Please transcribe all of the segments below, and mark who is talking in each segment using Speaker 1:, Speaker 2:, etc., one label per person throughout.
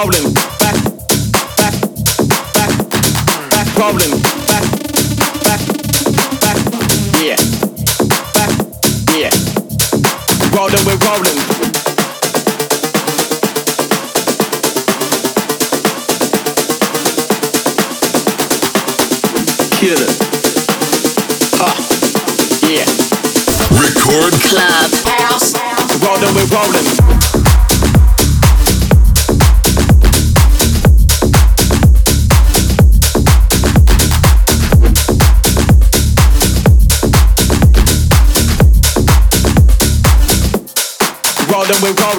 Speaker 1: problem. Back, back, back, back problem. Back, back, back, yeah. Back, yeah. Rolling, we're rolling. Killer. Ha, yeah. Record. Club. House. Rollin' we're rolling. them with raw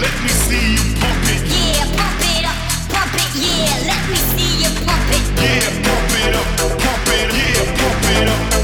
Speaker 1: let me see you pump it. Yeah, pump it up, pump it. Yeah, let me see you pump
Speaker 2: it. Yeah,
Speaker 3: pump it up, pump it. Yeah, pump it up.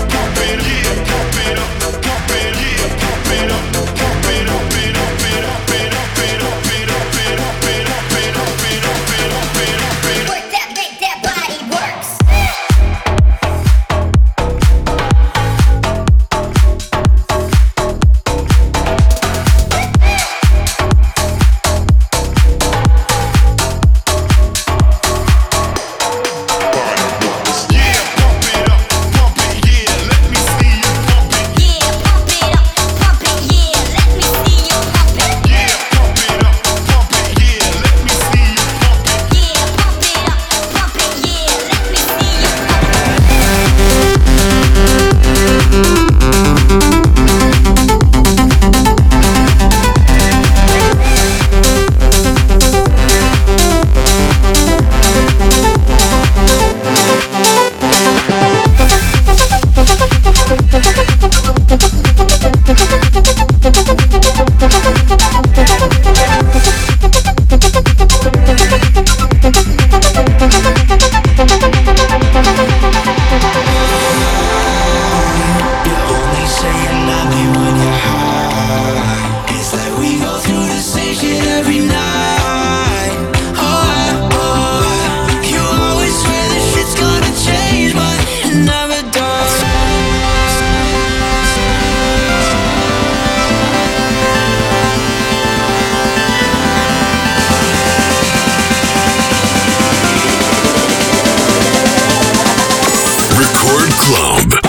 Speaker 3: Word Club.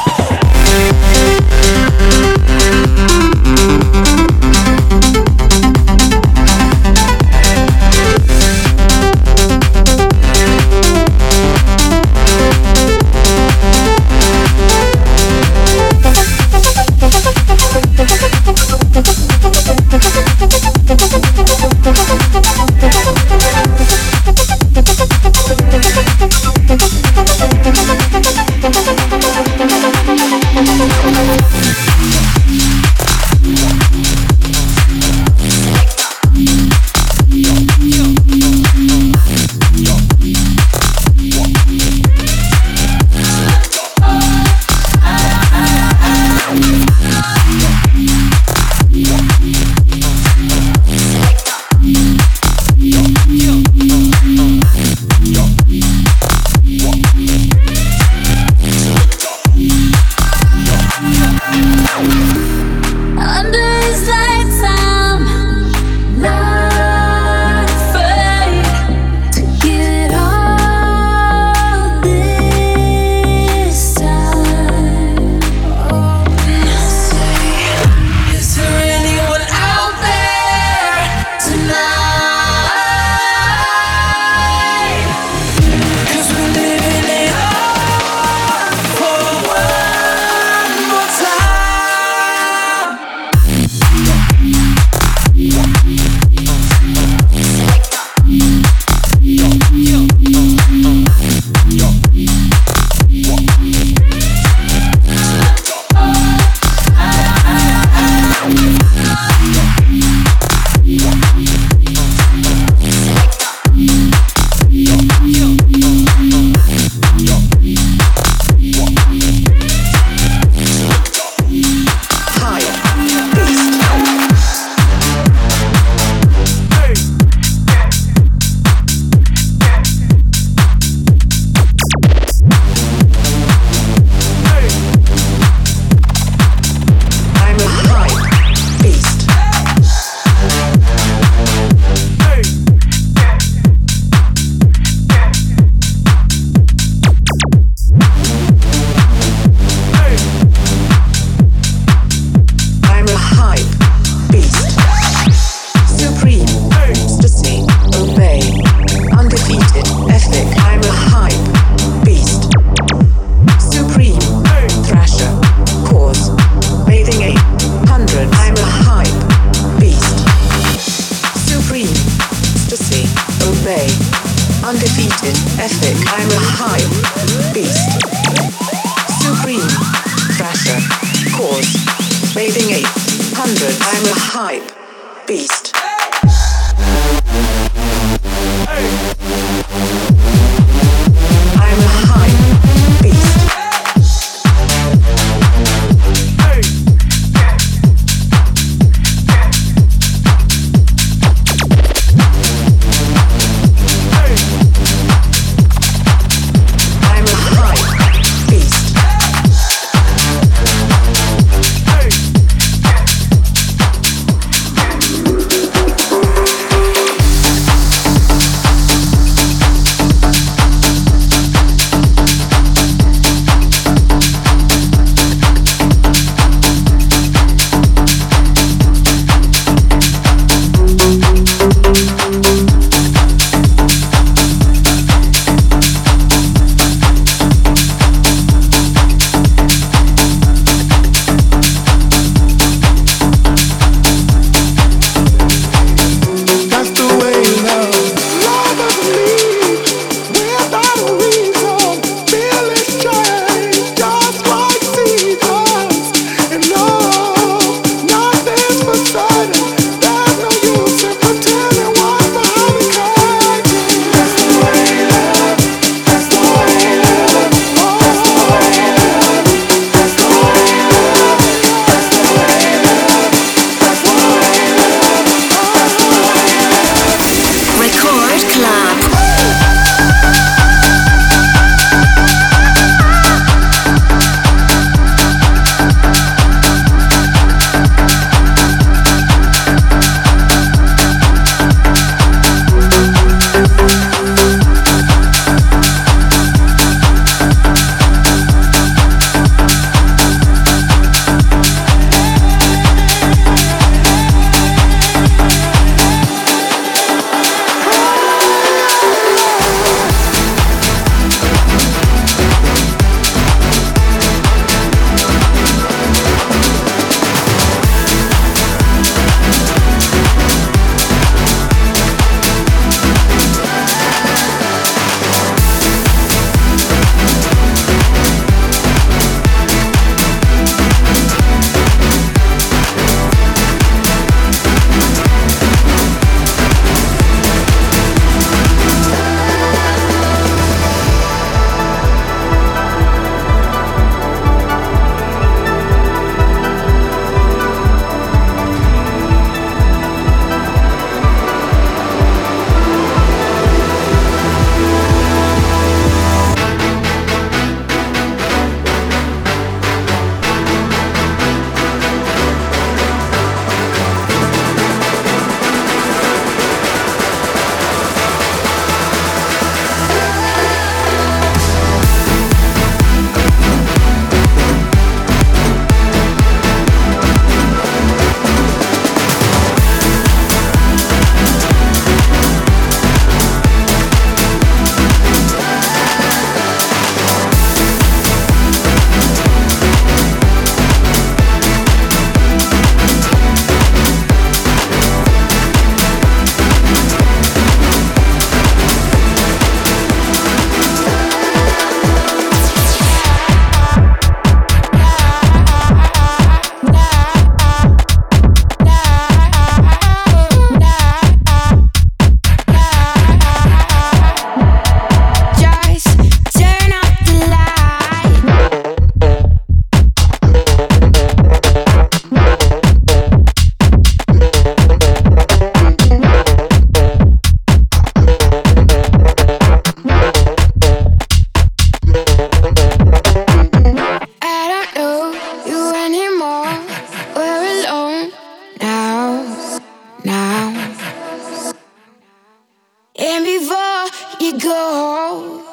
Speaker 3: Before you go,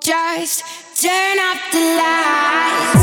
Speaker 3: just turn up the lights.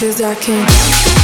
Speaker 4: cause I can't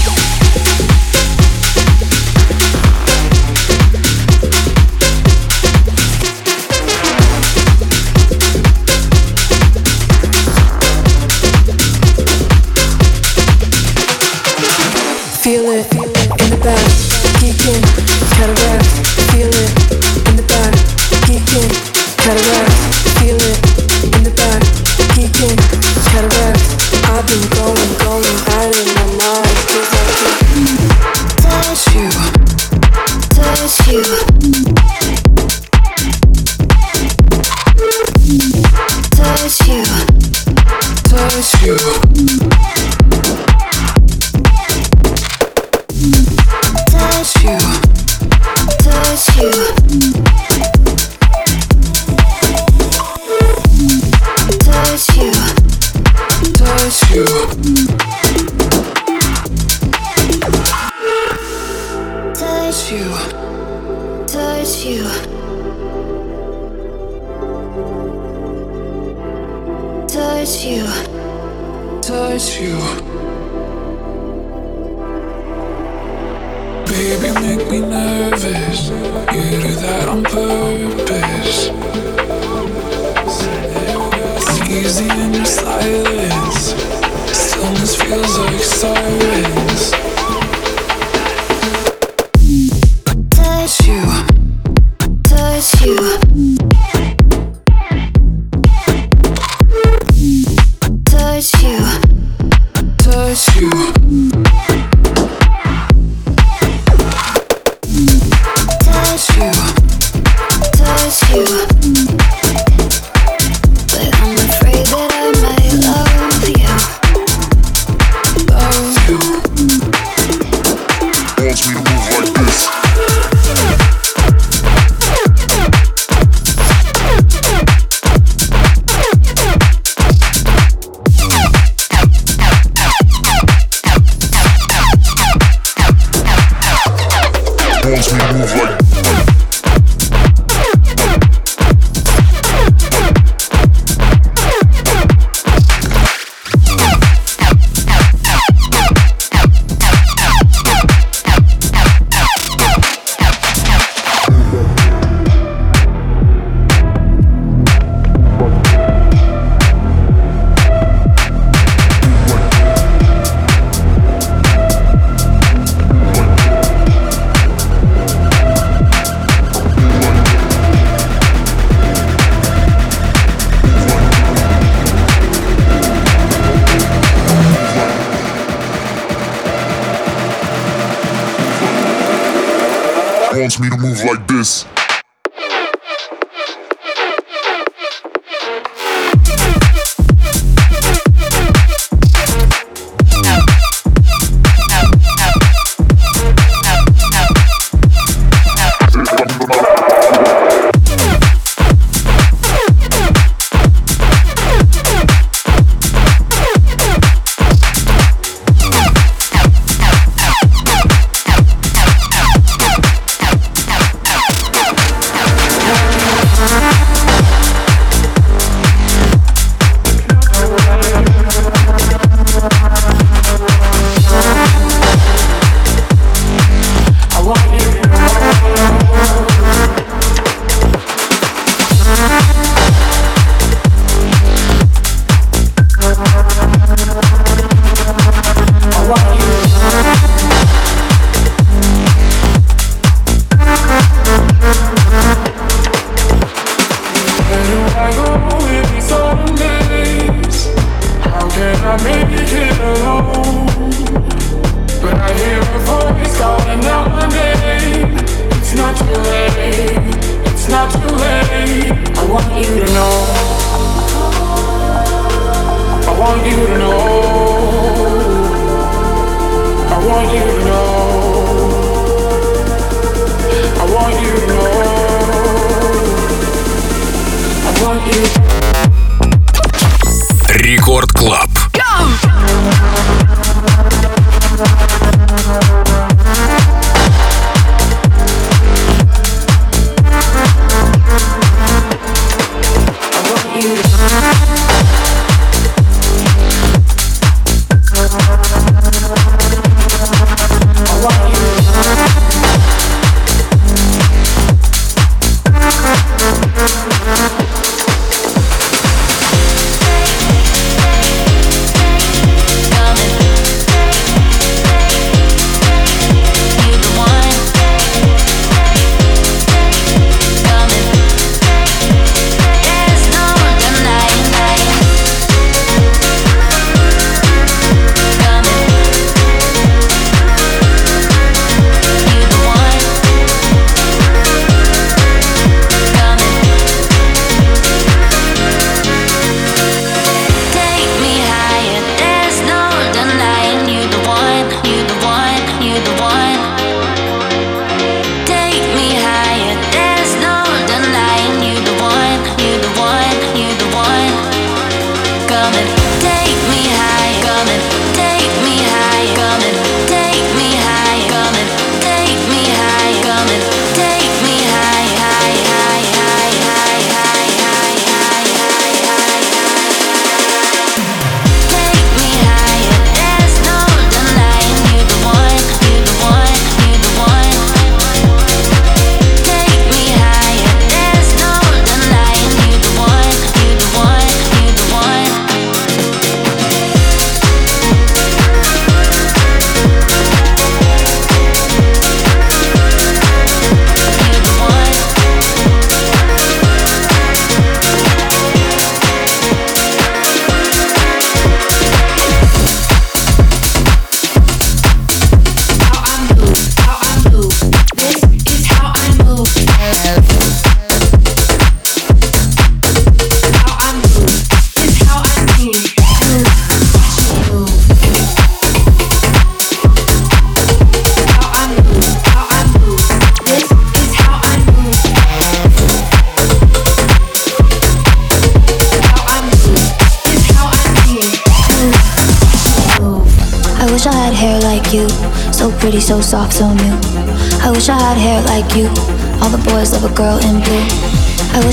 Speaker 4: you, touch you.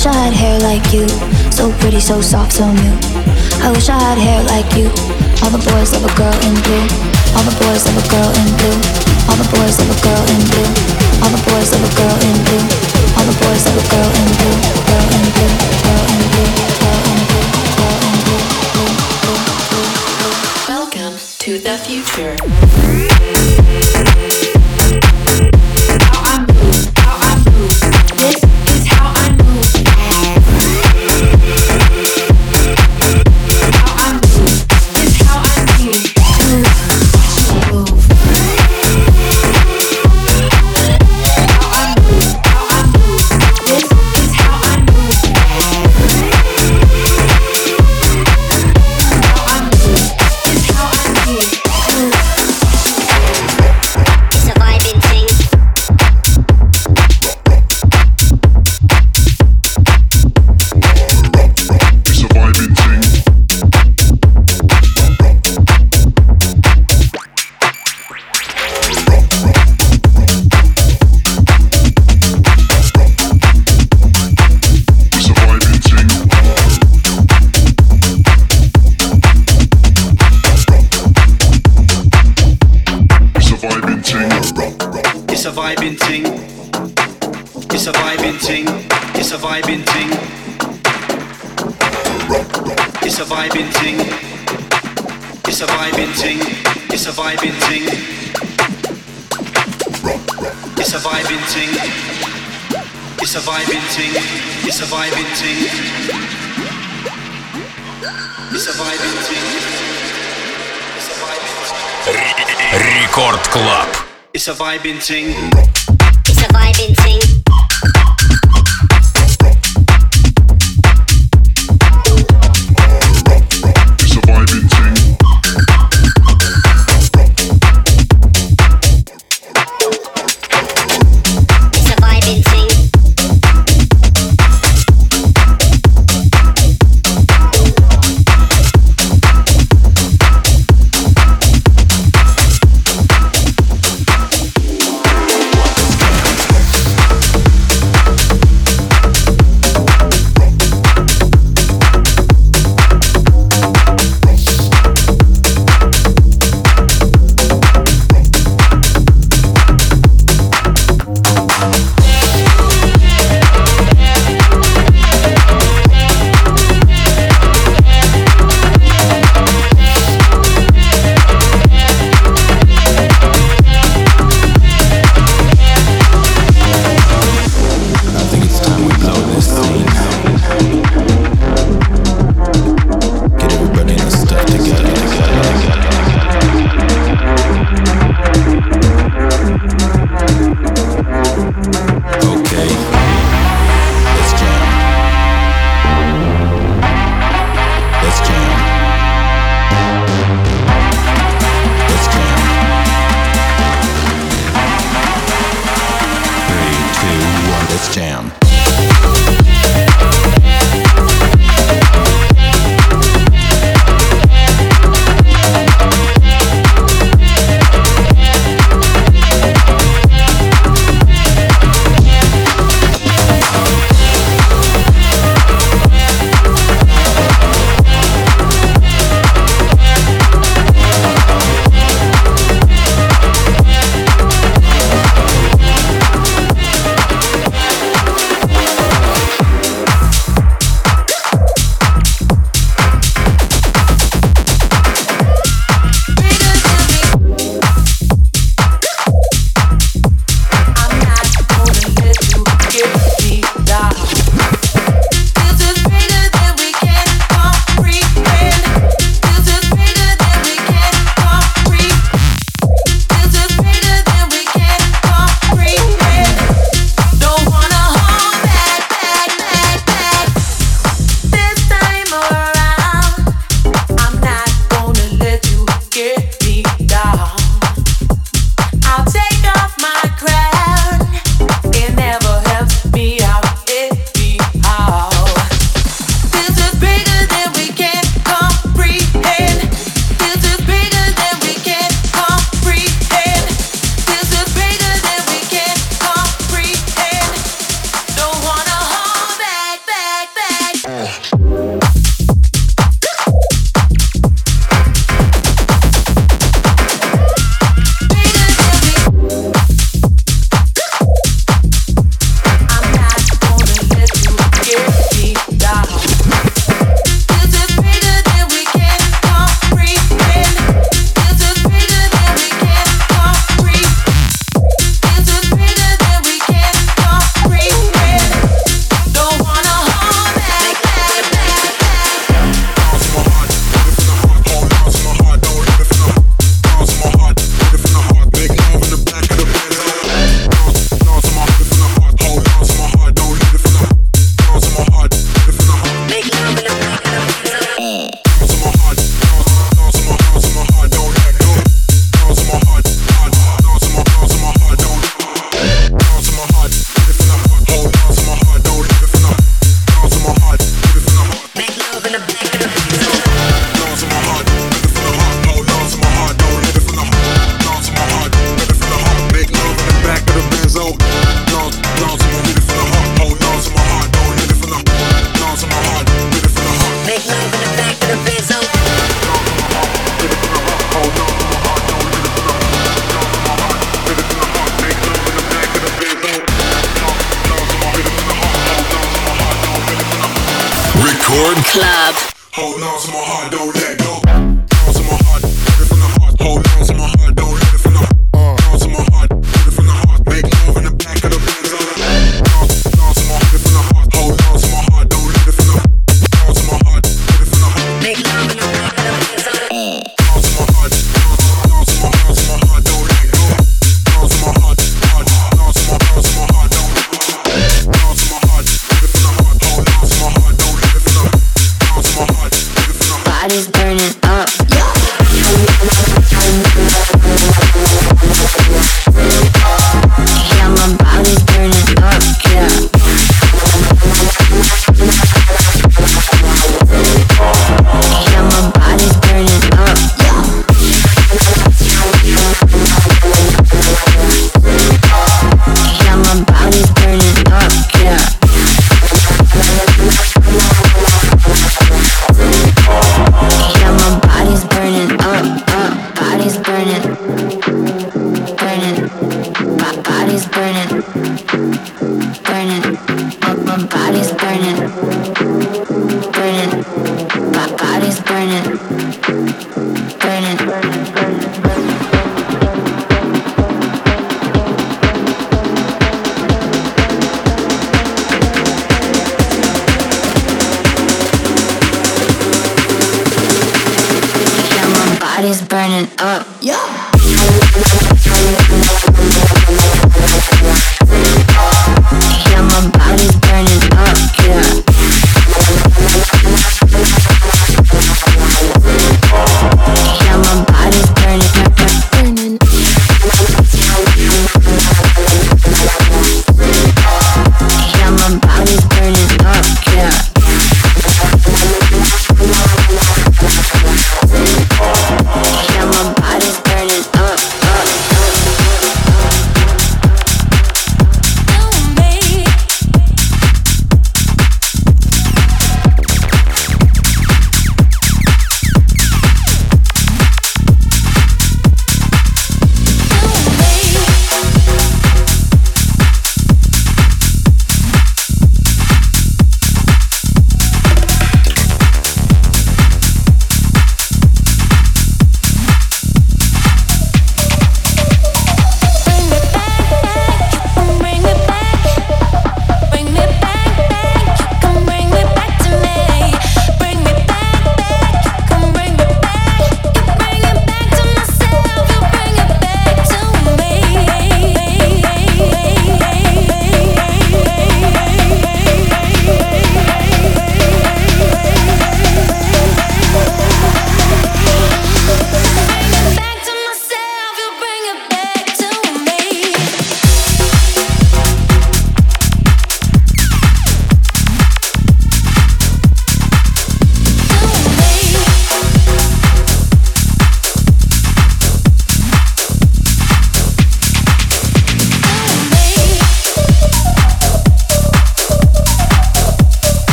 Speaker 5: Wish I had hair like you. So pretty, so soft, so new. I wish I had hair like you. All the boys love a girl in blue. All the boys love a girl in blue. All the boys love a girl in blue. All the boys love a girl in blue. All the boys love a girl in blue. Girl in blue. Girl in blue. Girl in blue. Girl in blue.
Speaker 6: Welcome to the future.
Speaker 7: It's a vibing thing.
Speaker 8: It's a vibing thing.